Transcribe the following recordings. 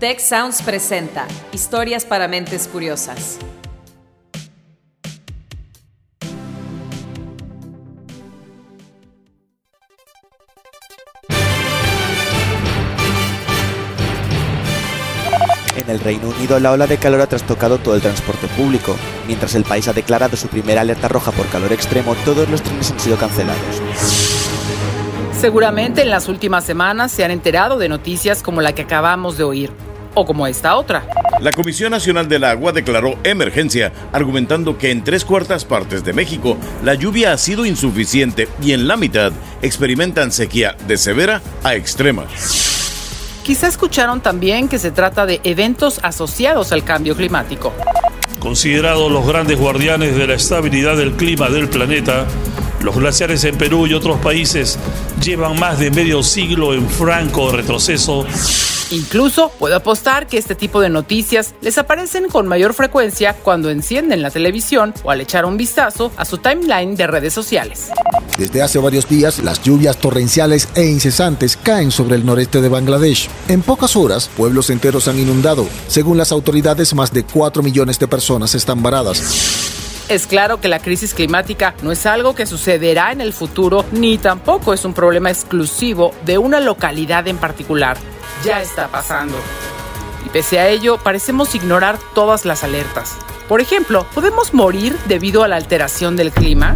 Tech Sounds presenta Historias para mentes curiosas. En el Reino Unido, la ola de calor ha trastocado todo el transporte público. Mientras el país ha declarado su primera alerta roja por calor extremo, todos los trenes han sido cancelados. Seguramente en las últimas semanas se han enterado de noticias como la que acabamos de oír, o como esta otra. La Comisión Nacional del Agua declaró emergencia, argumentando que en tres cuartas partes de México la lluvia ha sido insuficiente y en la mitad experimentan sequía de severa a extrema. Quizá escucharon también que se trata de eventos asociados al cambio climático. Considerados los grandes guardianes de la estabilidad del clima del planeta, los glaciares en Perú y otros países llevan más de medio siglo en franco retroceso. Incluso puedo apostar que este tipo de noticias les aparecen con mayor frecuencia cuando encienden la televisión o al echar un vistazo a su timeline de redes sociales. Desde hace varios días, las lluvias torrenciales e incesantes caen sobre el noreste de Bangladesh. En pocas horas, pueblos enteros han inundado. Según las autoridades, más de 4 millones de personas están varadas. Es claro que la crisis climática no es algo que sucederá en el futuro, ni tampoco es un problema exclusivo de una localidad en particular. Ya está pasando. Y pese a ello, parecemos ignorar todas las alertas. Por ejemplo, ¿podemos morir debido a la alteración del clima?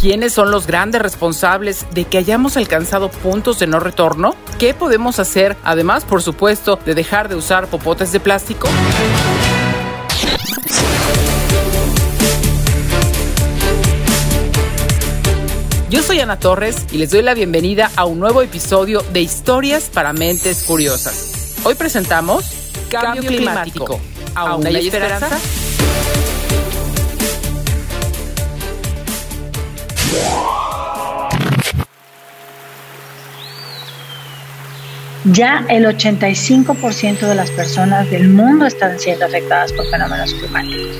¿Quiénes son los grandes responsables de que hayamos alcanzado puntos de no retorno? ¿Qué podemos hacer, además, por supuesto, de dejar de usar popotes de plástico? Yo soy Ana Torres y les doy la bienvenida a un nuevo episodio de Historias para Mentes Curiosas. Hoy presentamos Cambio, climático. ¿Aún hay esperanza? Ya el 85% de las personas del mundo están siendo afectadas por fenómenos climáticos.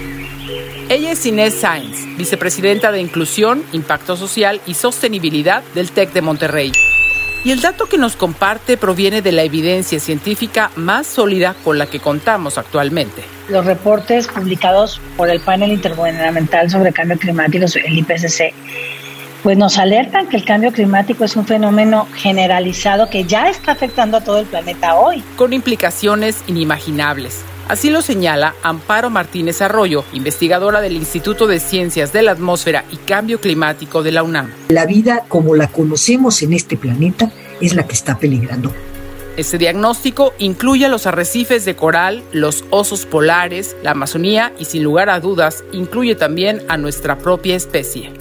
Ella es Inés Sainz, vicepresidenta de Inclusión, Impacto Social y Sostenibilidad del TEC de Monterrey. Y el dato que nos comparte proviene de la evidencia científica más sólida con la que contamos actualmente. Los reportes publicados por el Panel Intergubernamental sobre Cambio Climático, el IPCC, pues nos alertan que el cambio climático es un fenómeno generalizado que ya está afectando a todo el planeta hoy. Con implicaciones inimaginables. Así lo señala Amparo Martínez Arroyo, investigadora del Instituto de Ciencias de la Atmósfera y Cambio Climático de la UNAM. La vida como la conocemos en este planeta es la que está peligrando. Este diagnóstico incluye a los arrecifes de coral, los osos polares, la Amazonía y sin lugar a dudas incluye también a nuestra propia especie.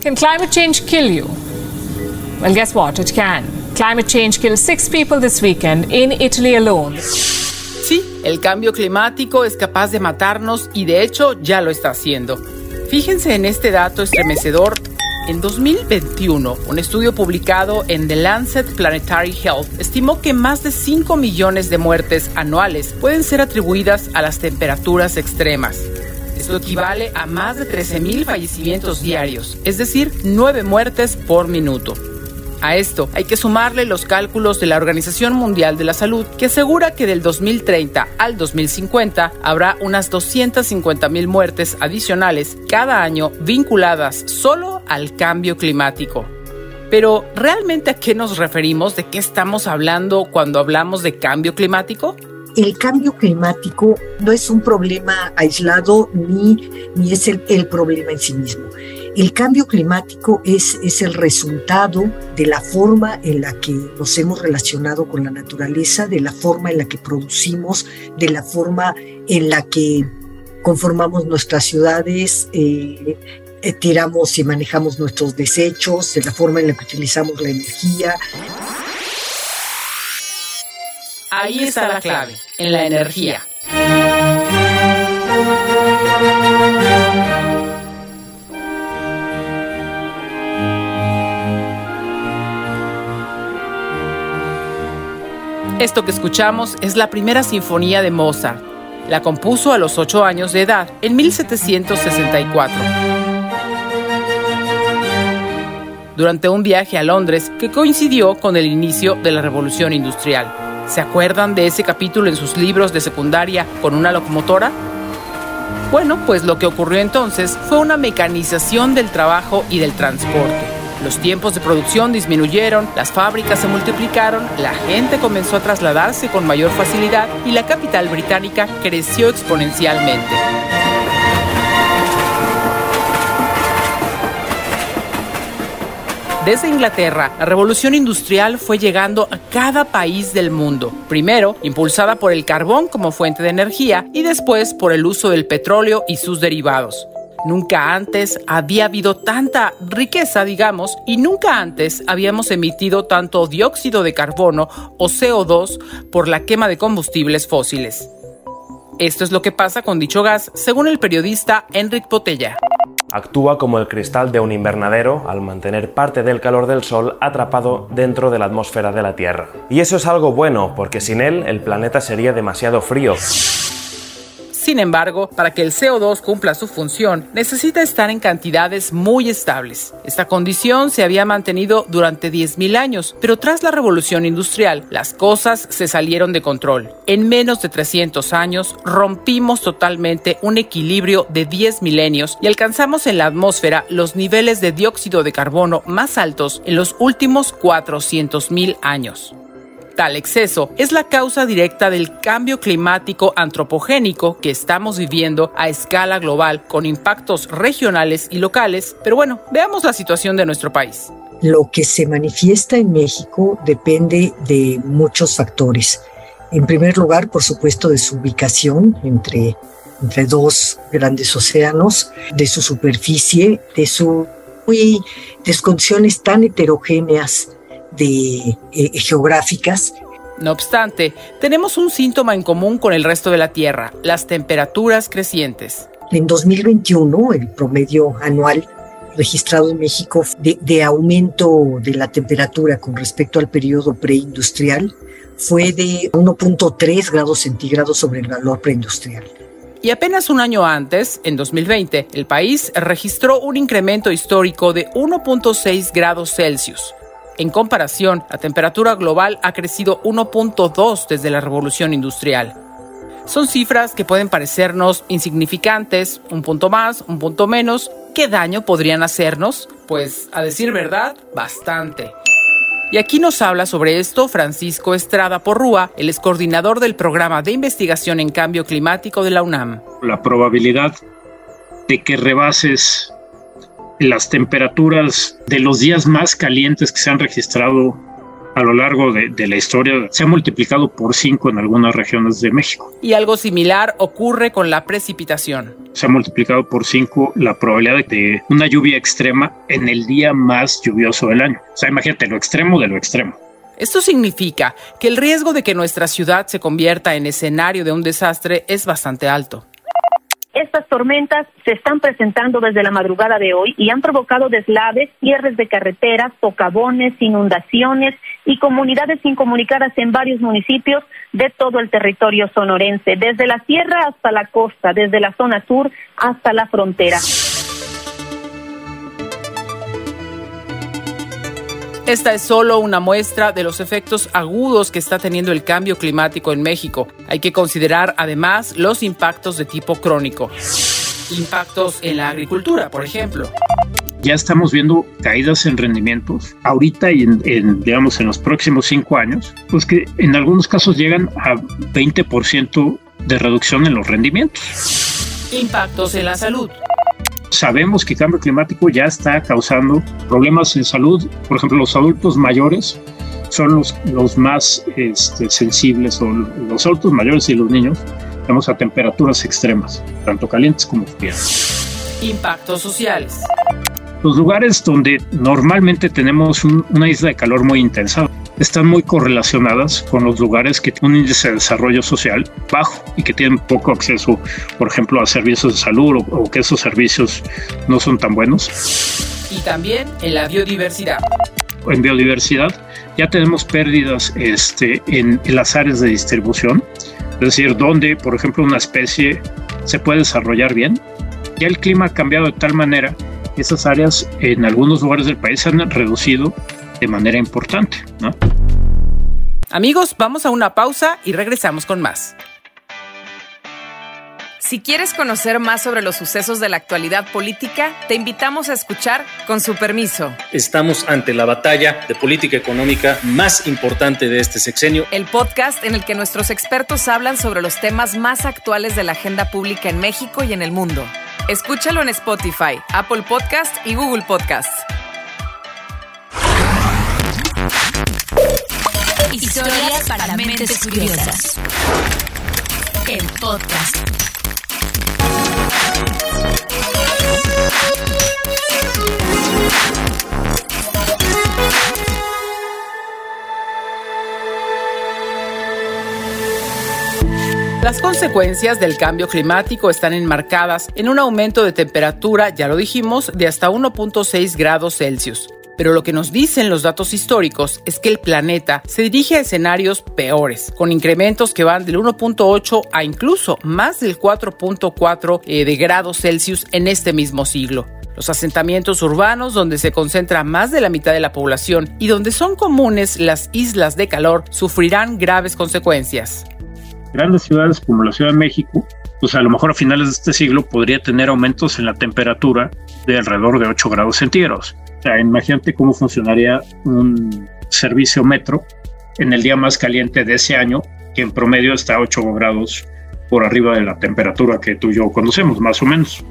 Can climate change kill you? Well, guess what? It can. Climate change killed six people this weekend in Italy alone. Sí, el cambio climático es capaz de matarnos y de hecho ya lo está haciendo. Fíjense en este dato estremecedor. En 2021, un estudio publicado en The Lancet Planetary Health estimó que más de 5 millones de muertes anuales pueden ser atribuidas a las temperaturas extremas. Esto equivale a más de 13.000 fallecimientos diarios, es decir, 9 muertes por minuto. A esto hay que sumarle los cálculos de la Organización Mundial de la Salud, que asegura que del 2030 al 2050 habrá unas 250.000 muertes adicionales cada año vinculadas solo al cambio climático. Pero, ¿realmente a qué nos referimos? ¿De qué estamos hablando cuando hablamos de cambio climático? El cambio climático no es un problema aislado ni, ni es el, problema en sí mismo. El cambio climático es, es el resultado de la forma en la que nos hemos relacionado con la naturaleza, de la forma en la que producimos, de la forma en la que conformamos nuestras ciudades, eh, eh, tiramos y manejamos nuestros desechos, de la forma en la que utilizamos la energía. Ahí está la clave, en la energía. Esto que escuchamos es la primera sinfonía de Mozart. La compuso a los 8 años de edad, en 1764. Durante un viaje a Londres que coincidió con el inicio de la Revolución Industrial. ¿Se acuerdan de ese capítulo en sus libros de secundaria con una locomotora? Bueno, pues lo que ocurrió entonces fue una mecanización del trabajo y del transporte. Los tiempos de producción disminuyeron, las fábricas se multiplicaron, la gente comenzó a trasladarse con mayor facilidad y la capital británica creció exponencialmente. Desde Inglaterra, la revolución industrial fue llegando a cada país del mundo. Primero, impulsada por el carbón como fuente de energía y después por el uso del petróleo y sus derivados. Nunca antes había habido tanta riqueza, digamos, y nunca antes habíamos emitido tanto dióxido de carbono o CO2 por la quema de combustibles fósiles. Esto es lo que pasa con dicho gas, según el periodista Enric Botella. Actúa como el cristal de un invernadero al mantener parte del calor del Sol atrapado dentro de la atmósfera de la Tierra. Y eso es algo bueno, porque sin él el planeta sería demasiado frío. Sin embargo, para que el CO2 cumpla su función, necesita estar en cantidades muy estables. Esta condición se había mantenido durante 10.000 años, pero tras la revolución industrial, las cosas se salieron de control. En menos de 300 años, rompimos totalmente un equilibrio de 10 milenios y alcanzamos en la atmósfera los niveles de dióxido de carbono más altos en los últimos 400.000 años. Tal exceso es la causa directa del cambio climático antropogénico que estamos viviendo a escala global con impactos regionales y locales. Pero bueno, veamos la situación de nuestro país. Lo que se manifiesta en México depende de muchos factores. En primer lugar, por supuesto, de su ubicación entre, entre dos grandes océanos, de su superficie, de, su, de sus condiciones tan heterogéneas de, eh, geográficas. No obstante, tenemos un síntoma en común con el resto de la Tierra, las temperaturas crecientes. En 2021, el promedio anual registrado en México de, de aumento de la temperatura con respecto al periodo preindustrial fue de 1.3 grados centígrados sobre el valor preindustrial. Y apenas un año antes, en 2020, el país registró un incremento histórico de 1.6 grados Celsius, en comparación, la temperatura global ha crecido 1.2 desde la revolución industrial. Son cifras que pueden parecernos insignificantes, un punto más, un punto menos. ¿Qué daño podrían hacernos? Pues, a decir verdad, bastante. Y aquí nos habla sobre esto Francisco Estrada Porrúa, el ex coordinador del programa de investigación en cambio climático de la UNAM. La probabilidad de que rebases las temperaturas de los días más calientes que se han registrado a lo largo de, la historia se ha multiplicado por cinco en algunas regiones de México. Y algo similar ocurre con la precipitación. Se ha multiplicado por cinco la probabilidad de una lluvia extrema en el día más lluvioso del año. O sea, imagínate lo extremo de lo extremo. Esto significa que el riesgo de que nuestra ciudad se convierta en escenario de un desastre es bastante alto. Estas tormentas se están presentando desde la madrugada de hoy y han provocado deslaves, cierres de carreteras, socavones, inundaciones y comunidades incomunicadas en varios municipios de todo el territorio sonorense, desde la sierra hasta la costa, desde la zona sur hasta la frontera. Esta es solo una muestra de los efectos agudos que está teniendo el cambio climático en México. Hay que considerar además los impactos de tipo crónico. Impactos en la agricultura, por ejemplo. Ya estamos viendo caídas en rendimientos ahorita y en, digamos en los próximos cinco años, pues que en algunos casos llegan a 20% de reducción en los rendimientos. Impactos en la salud sabemos que el cambio climático ya está causando problemas en salud. Por ejemplo, los adultos mayores son los, los más este, sensibles, o los adultos mayores y los niños, tenemos a temperaturas extremas, tanto calientes como frías. Impactos sociales. Los lugares donde normalmente tenemos una isla de calor muy intensa están muy correlacionadas con los lugares que tienen un índice de desarrollo social bajo y que tienen poco acceso, por ejemplo, a servicios de salud o, que esos servicios no son tan buenos. Y también en la biodiversidad. En biodiversidad ya tenemos pérdidas este, en, en las áreas de distribución, es decir, donde, por ejemplo, una especie se puede desarrollar bien. Ya el clima ha cambiado de tal manera esas áreas en algunos lugares del país se han reducido de manera importante. Amigos, vamos a una pausa y regresamos con más. Si quieres conocer más sobre los sucesos de la actualidad política, te invitamos a escuchar Con su permiso. Estamos ante la batalla de política económica más importante de este sexenio. El podcast en el que nuestros expertos hablan sobre los temas más actuales de la agenda pública en México y en el mundo. Escúchalo en Spotify, Apple Podcast y Google Podcast. Historias para mentes curiosas. El podcast. Las consecuencias del cambio climático están enmarcadas en un aumento de temperatura, ya lo dijimos, de hasta 1.6 grados Celsius. Pero lo que nos dicen los datos históricos es que el planeta se dirige a escenarios peores, con incrementos que van del 1.8 a incluso más del 4.4 eh, de grados Celsius en este mismo siglo. Los asentamientos urbanos donde se concentra más de la mitad de la población y donde son comunes las islas de calor sufrirán graves consecuencias grandes ciudades como la Ciudad de México, pues a lo mejor a finales de este siglo podría tener aumentos en la temperatura de alrededor de 8 grados centígrados. O sea, imagínate cómo funcionaría un servicio metro en el día más caliente de ese año, que en promedio está a 8 grados por arriba de la temperatura que tú y yo conocemos, más o menos.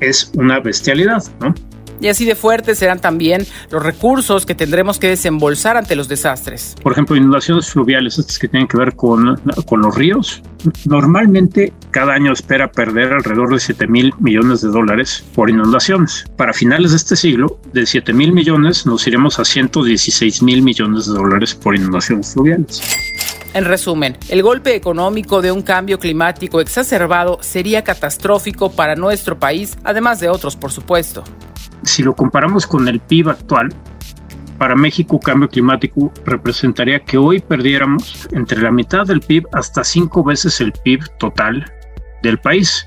Es una bestialidad, ¿no? Y así de fuertes serán también los recursos que tendremos que desembolsar ante los desastres. Por ejemplo, inundaciones fluviales, estas que tienen que ver con, con los ríos. Normalmente cada año espera perder alrededor de 7 mil millones de dólares por inundaciones. Para finales de este siglo, de 7 mil millones nos iremos a 116 mil millones de dólares por inundaciones fluviales. En resumen, el golpe económico de un cambio climático exacerbado sería catastrófico para nuestro país, además de otros, por supuesto si lo comparamos con el PIB actual, para México cambio climático representaría que hoy perdiéramos entre la mitad del PIB hasta cinco veces el PIB total del país.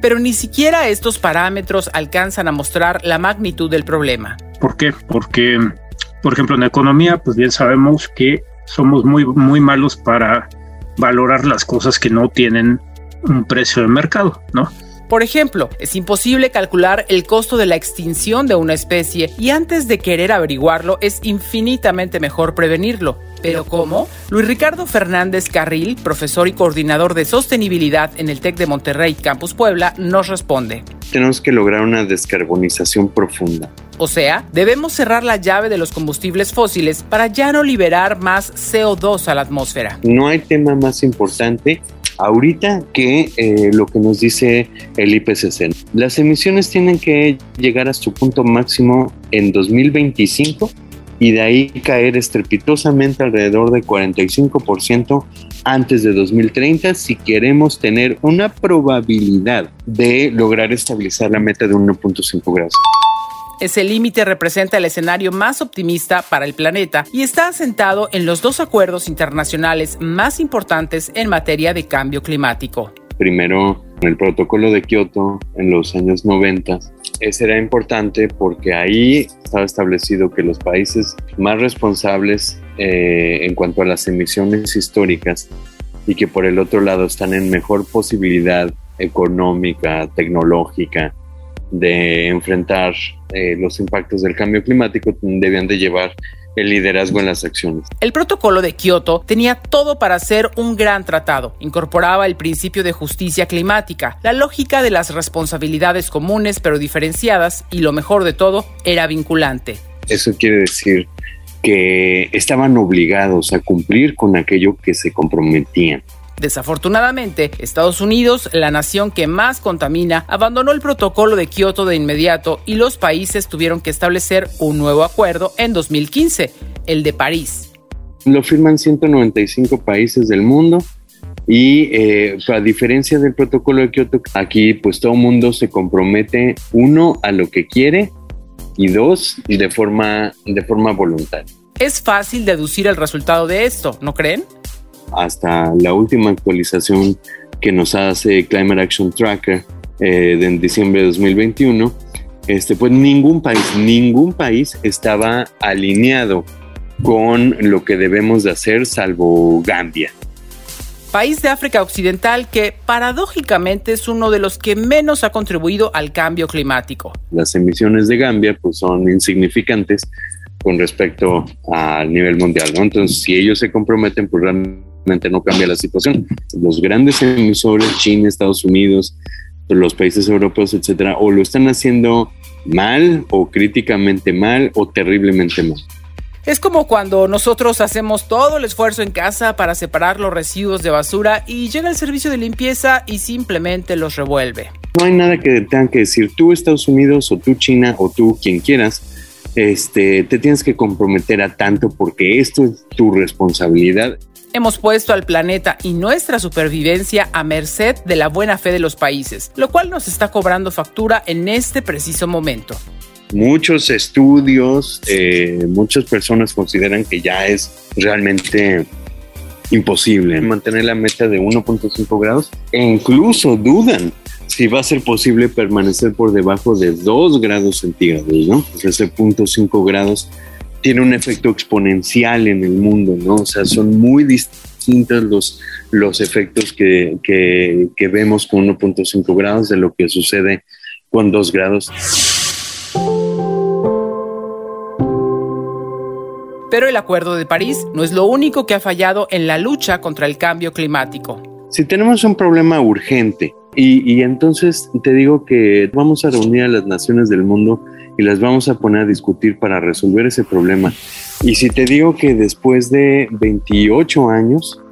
Pero ni siquiera estos parámetros alcanzan a mostrar la magnitud del problema. ¿Por qué? Porque, por ejemplo, en economía, pues bien sabemos que somos muy, muy malos para valorar las cosas que no tienen un precio de mercado, ¿no? Por ejemplo, es imposible calcular el costo de la extinción de una especie y antes de querer averiguarlo es infinitamente mejor prevenirlo. ¿Pero cómo? Luis Ricardo Fernández Carril, profesor y coordinador de sostenibilidad en el TEC de Monterrey Campus Puebla, nos responde. Tenemos que lograr una descarbonización profunda. O sea, debemos cerrar la llave de los combustibles fósiles para ya no liberar más CO2 a la atmósfera. No hay tema más importante ahorita que eh, lo que nos dice el IPCC. Las emisiones tienen que llegar a su punto máximo en 2025 y de ahí caer estrepitosamente alrededor de 45% antes de 2030 si queremos tener una probabilidad de lograr estabilizar la meta de 1.5 grados. Ese límite representa el escenario más optimista para el planeta y está asentado en los dos acuerdos internacionales más importantes en materia de cambio climático. Primero, el protocolo de Kioto en los años 90. Ese era importante porque ahí estaba establecido que los países más responsables eh, en cuanto a las emisiones históricas y que por el otro lado están en mejor posibilidad económica, tecnológica, de enfrentar eh, los impactos del cambio climático debían de llevar el liderazgo en las acciones. El protocolo de Kioto tenía todo para ser un gran tratado. Incorporaba el principio de justicia climática, la lógica de las responsabilidades comunes pero diferenciadas y lo mejor de todo, era vinculante. Eso quiere decir que estaban obligados a cumplir con aquello que se comprometían. Desafortunadamente, Estados Unidos, la nación que más contamina, abandonó el protocolo de Kioto de inmediato y los países tuvieron que establecer un nuevo acuerdo en 2015, el de París. Lo firman 195 países del mundo y eh, a diferencia del protocolo de Kioto, aquí pues todo mundo se compromete, uno, a lo que quiere y dos, de forma, de forma voluntaria. Es fácil deducir el resultado de esto, ¿no creen? Hasta la última actualización que nos hace Climate Action Tracker eh, de en diciembre de 2021, este, pues ningún país, ningún país estaba alineado con lo que debemos de hacer, salvo Gambia. País de África Occidental que paradójicamente es uno de los que menos ha contribuido al cambio climático. Las emisiones de Gambia pues son insignificantes con respecto al nivel mundial, ¿no? Entonces, si ellos se comprometen, pues realmente no cambia la situación. Los grandes emisores, China, Estados Unidos, los países europeos, etcétera, o lo están haciendo mal o críticamente mal o terriblemente mal. Es como cuando nosotros hacemos todo el esfuerzo en casa para separar los residuos de basura y llega el servicio de limpieza y simplemente los revuelve. No hay nada que tengan que decir tú Estados Unidos o tú China o tú quien quieras. Este, te tienes que comprometer a tanto porque esto es tu responsabilidad. Hemos puesto al planeta y nuestra supervivencia a merced de la buena fe de los países, lo cual nos está cobrando factura en este preciso momento. Muchos estudios, eh, muchas personas consideran que ya es realmente imposible mantener la meta de 1.5 grados e incluso dudan si va a ser posible permanecer por debajo de 2 grados centígrados, ¿no? Ese punto 5 grados tiene un efecto exponencial en el mundo, ¿no? O sea, son muy distintos los, los efectos que, que, que vemos con 1.5 grados de lo que sucede con 2 grados. Pero el Acuerdo de París no es lo único que ha fallado en la lucha contra el cambio climático. Si tenemos un problema urgente y, y, entonces te digo que vamos a reunir a las naciones del mundo y las vamos a poner a discutir para resolver ese problema. Y si te digo que después de 28 años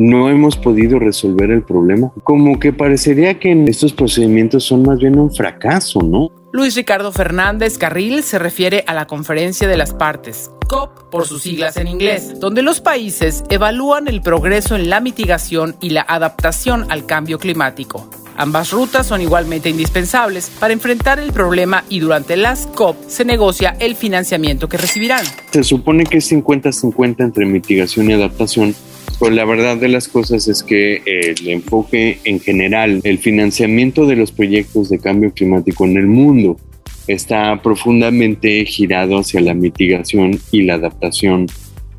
no hemos podido resolver el problema, como que parecería que estos procedimientos son más bien un fracaso, ¿no? Luis Ricardo Fernández Carril se refiere a la conferencia de las partes, COP por sus siglas en inglés, donde los países evalúan el progreso en la mitigación y la adaptación al cambio climático. Ambas rutas son igualmente indispensables para enfrentar el problema y durante las COP se negocia el financiamiento que recibirán. Se supone que es 50-50 entre mitigación y adaptación, pero la verdad de las cosas es que el enfoque en general, el financiamiento de los proyectos de cambio climático en el mundo está profundamente girado hacia la mitigación y la adaptación,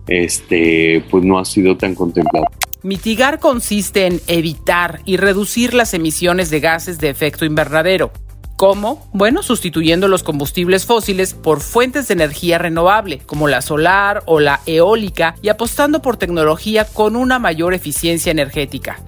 este, pues no ha sido tan contemplado. Mitigar consiste en evitar y reducir las emisiones de gases de efecto invernadero. ¿Cómo? Bueno, sustituyendo los combustibles fósiles por fuentes de energía renovable, como la solar o la eólica, y apostando por tecnología con una mayor eficiencia energética.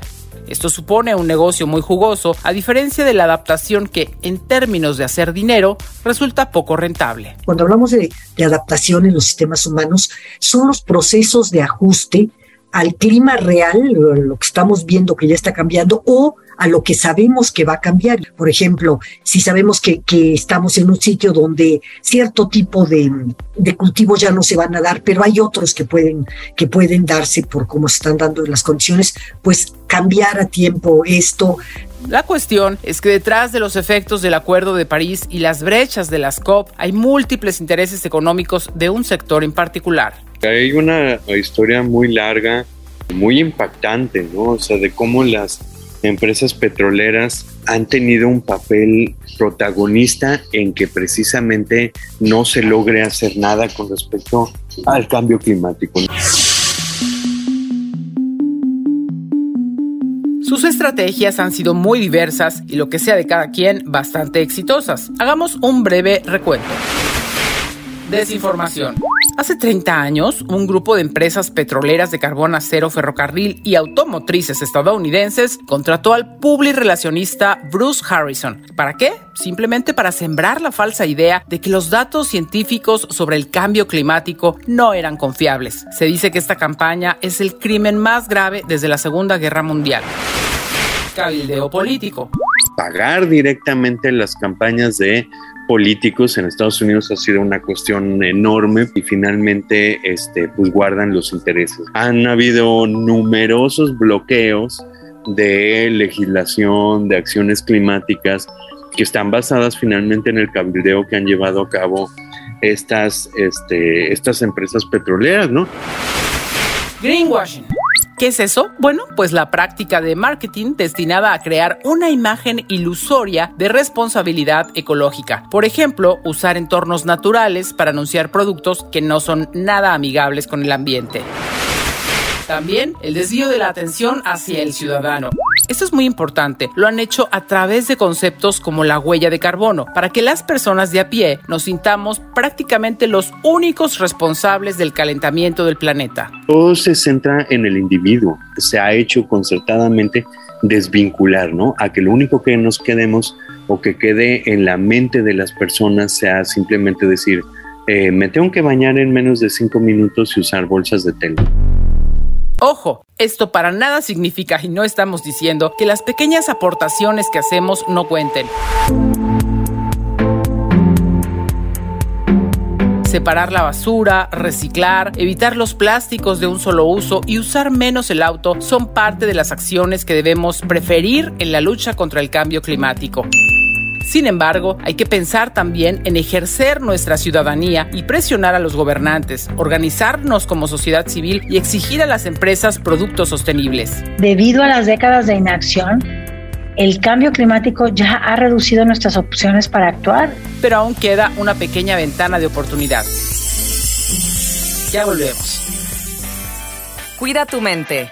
Esto supone un negocio muy jugoso, a diferencia de la adaptación que, en términos de hacer dinero, resulta poco rentable. Cuando hablamos de, de adaptación en los sistemas humanos, son los procesos de ajuste al clima real, lo que estamos viendo que ya está cambiando, o a lo que sabemos que va a cambiar. Por ejemplo, si sabemos que, que estamos en un sitio donde cierto tipo de, de, cultivos ya no se van a dar, pero hay otros que pueden, que pueden darse por cómo se están dando las condiciones, pues cambiar a tiempo esto. La cuestión es que detrás de los efectos del Acuerdo de París y las brechas de las COP hay múltiples intereses económicos de un sector en particular. Hay una historia muy larga, muy impactante, ¿no? O sea, de cómo las empresas petroleras han tenido un papel protagonista en que precisamente no se logre hacer nada con respecto al cambio climático. Sus estrategias han sido muy diversas y lo que sea de cada quien bastante exitosas. Hagamos un breve recuento. Desinformación. Hace 30 años, un grupo de empresas petroleras de carbón, acero, ferrocarril y automotrices estadounidenses contrató al publirelacionista Bruce Harrison. ¿Para qué? Simplemente para sembrar la falsa idea de que los datos científicos sobre el cambio climático no eran confiables. Se dice que esta campaña es el crimen más grave desde la Segunda Guerra Mundial. Cabildeo político. Pagar directamente las campañas de políticos en Estados Unidos ha sido una cuestión enorme y finalmente este, pues guardan los intereses. Han habido numerosos bloqueos de legislación, de acciones climáticas que están basadas finalmente en el cabildeo que han llevado a cabo estas, este, estas empresas petroleras, ¿no? Greenwashing. ¿Qué es eso? Bueno, pues la práctica de marketing destinada a crear una imagen ilusoria de responsabilidad ecológica. Por ejemplo, usar entornos naturales para anunciar productos que no son nada amigables con el ambiente. También el desvío de la atención hacia el ciudadano. Esto es muy importante. Lo han hecho a través de conceptos como la huella de carbono, para que las personas de a pie nos sintamos prácticamente los únicos responsables del calentamiento del planeta. Todo se centra en el individuo. Se ha hecho concertadamente desvincular, ¿no? A que lo único que nos quedemos o que quede en la mente de las personas sea simplemente decir, eh, me tengo que bañar en menos de cinco minutos y usar bolsas de tela. Ojo, esto para nada significa, y no estamos diciendo, que las pequeñas aportaciones que hacemos no cuenten. separar la basura, reciclar, evitar los plásticos de un solo uso y usar menos el auto son parte de las acciones que debemos preferir en la lucha contra el cambio climático. Sin embargo, hay que pensar también en ejercer nuestra ciudadanía y presionar a los gobernantes, organizarnos como sociedad civil y exigir a las empresas productos sostenibles. Debido a las décadas de inacción, el cambio climático ya ha reducido nuestras opciones para actuar. Pero aún queda una pequeña ventana de oportunidad. Ya volvemos. Cuida tu mente.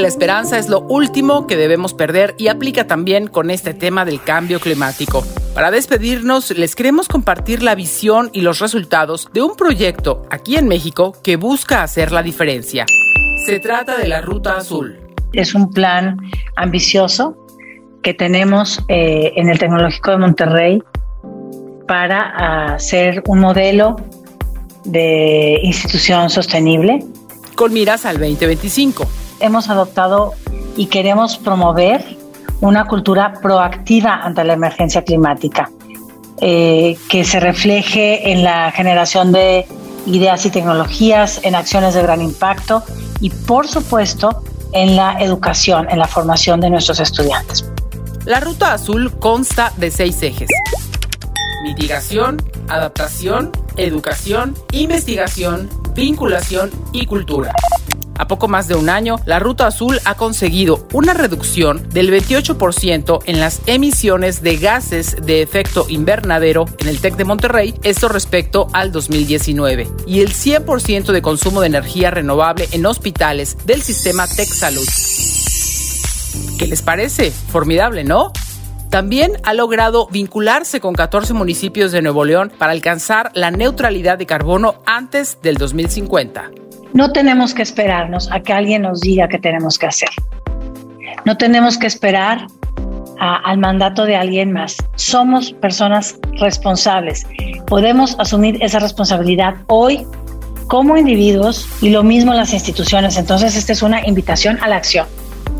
La esperanza es lo último que debemos perder y aplica también con este tema del cambio climático. Para despedirnos, les queremos compartir la visión y los resultados de un proyecto aquí en México que busca hacer la diferencia. Se trata de la Ruta Azul. Es un plan ambicioso que tenemos eh, en el Tecnológico de Monterrey para hacer un modelo de institución sostenible. Con miras al 2025 hemos adoptado y queremos promover una cultura proactiva ante la emergencia climática, eh, que se refleje en la generación de ideas y tecnologías, en acciones de gran impacto y, por supuesto, en la educación, en la formación de nuestros estudiantes. La Ruta Azul consta de seis ejes. Mitigación, adaptación, educación, investigación, vinculación y cultura. A poco más de un año, la Ruta Azul ha conseguido una reducción del 28% en las emisiones de gases de efecto invernadero en el TEC de Monterrey, esto respecto al 2019, y el 100% de consumo de energía renovable en hospitales del sistema TEC Salud. ¿Qué les parece? Formidable, ¿no? También ha logrado vincularse con 14 municipios de Nuevo León para alcanzar la neutralidad de carbono antes del 2050. No tenemos que esperarnos a que alguien nos diga qué tenemos que hacer. No tenemos que esperar al mandato de alguien más. Somos personas responsables. Podemos asumir esa responsabilidad hoy como individuos y lo mismo las instituciones. Entonces, esta es una invitación a la acción.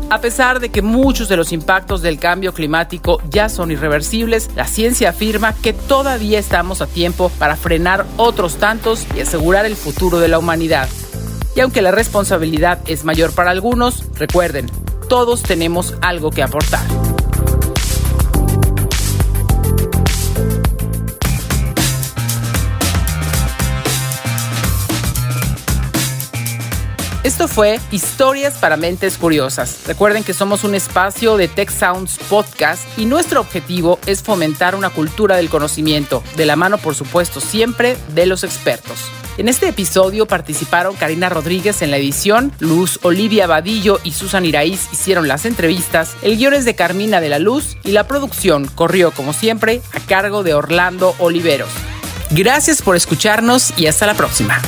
A pesar de que muchos de los impactos del cambio climático ya son irreversibles, la ciencia afirma que todavía estamos a tiempo para frenar otros tantos y asegurar el futuro de la humanidad. Y aunque la responsabilidad es mayor para algunos, recuerden, todos tenemos algo que aportar. Esto fue Historias para Mentes Curiosas. Recuerden que somos un espacio de Tech Sounds Podcast y nuestro objetivo es fomentar una cultura del conocimiento, de la mano por supuesto siempre de los expertos. En este episodio participaron Karina Rodríguez en la edición, Luz Olivia Vadillo y Susan Iraíz hicieron las entrevistas, el guion es de Carmina de la Luz y la producción corrió como siempre a cargo de Orlando Oliveros. Gracias por escucharnos y hasta la próxima.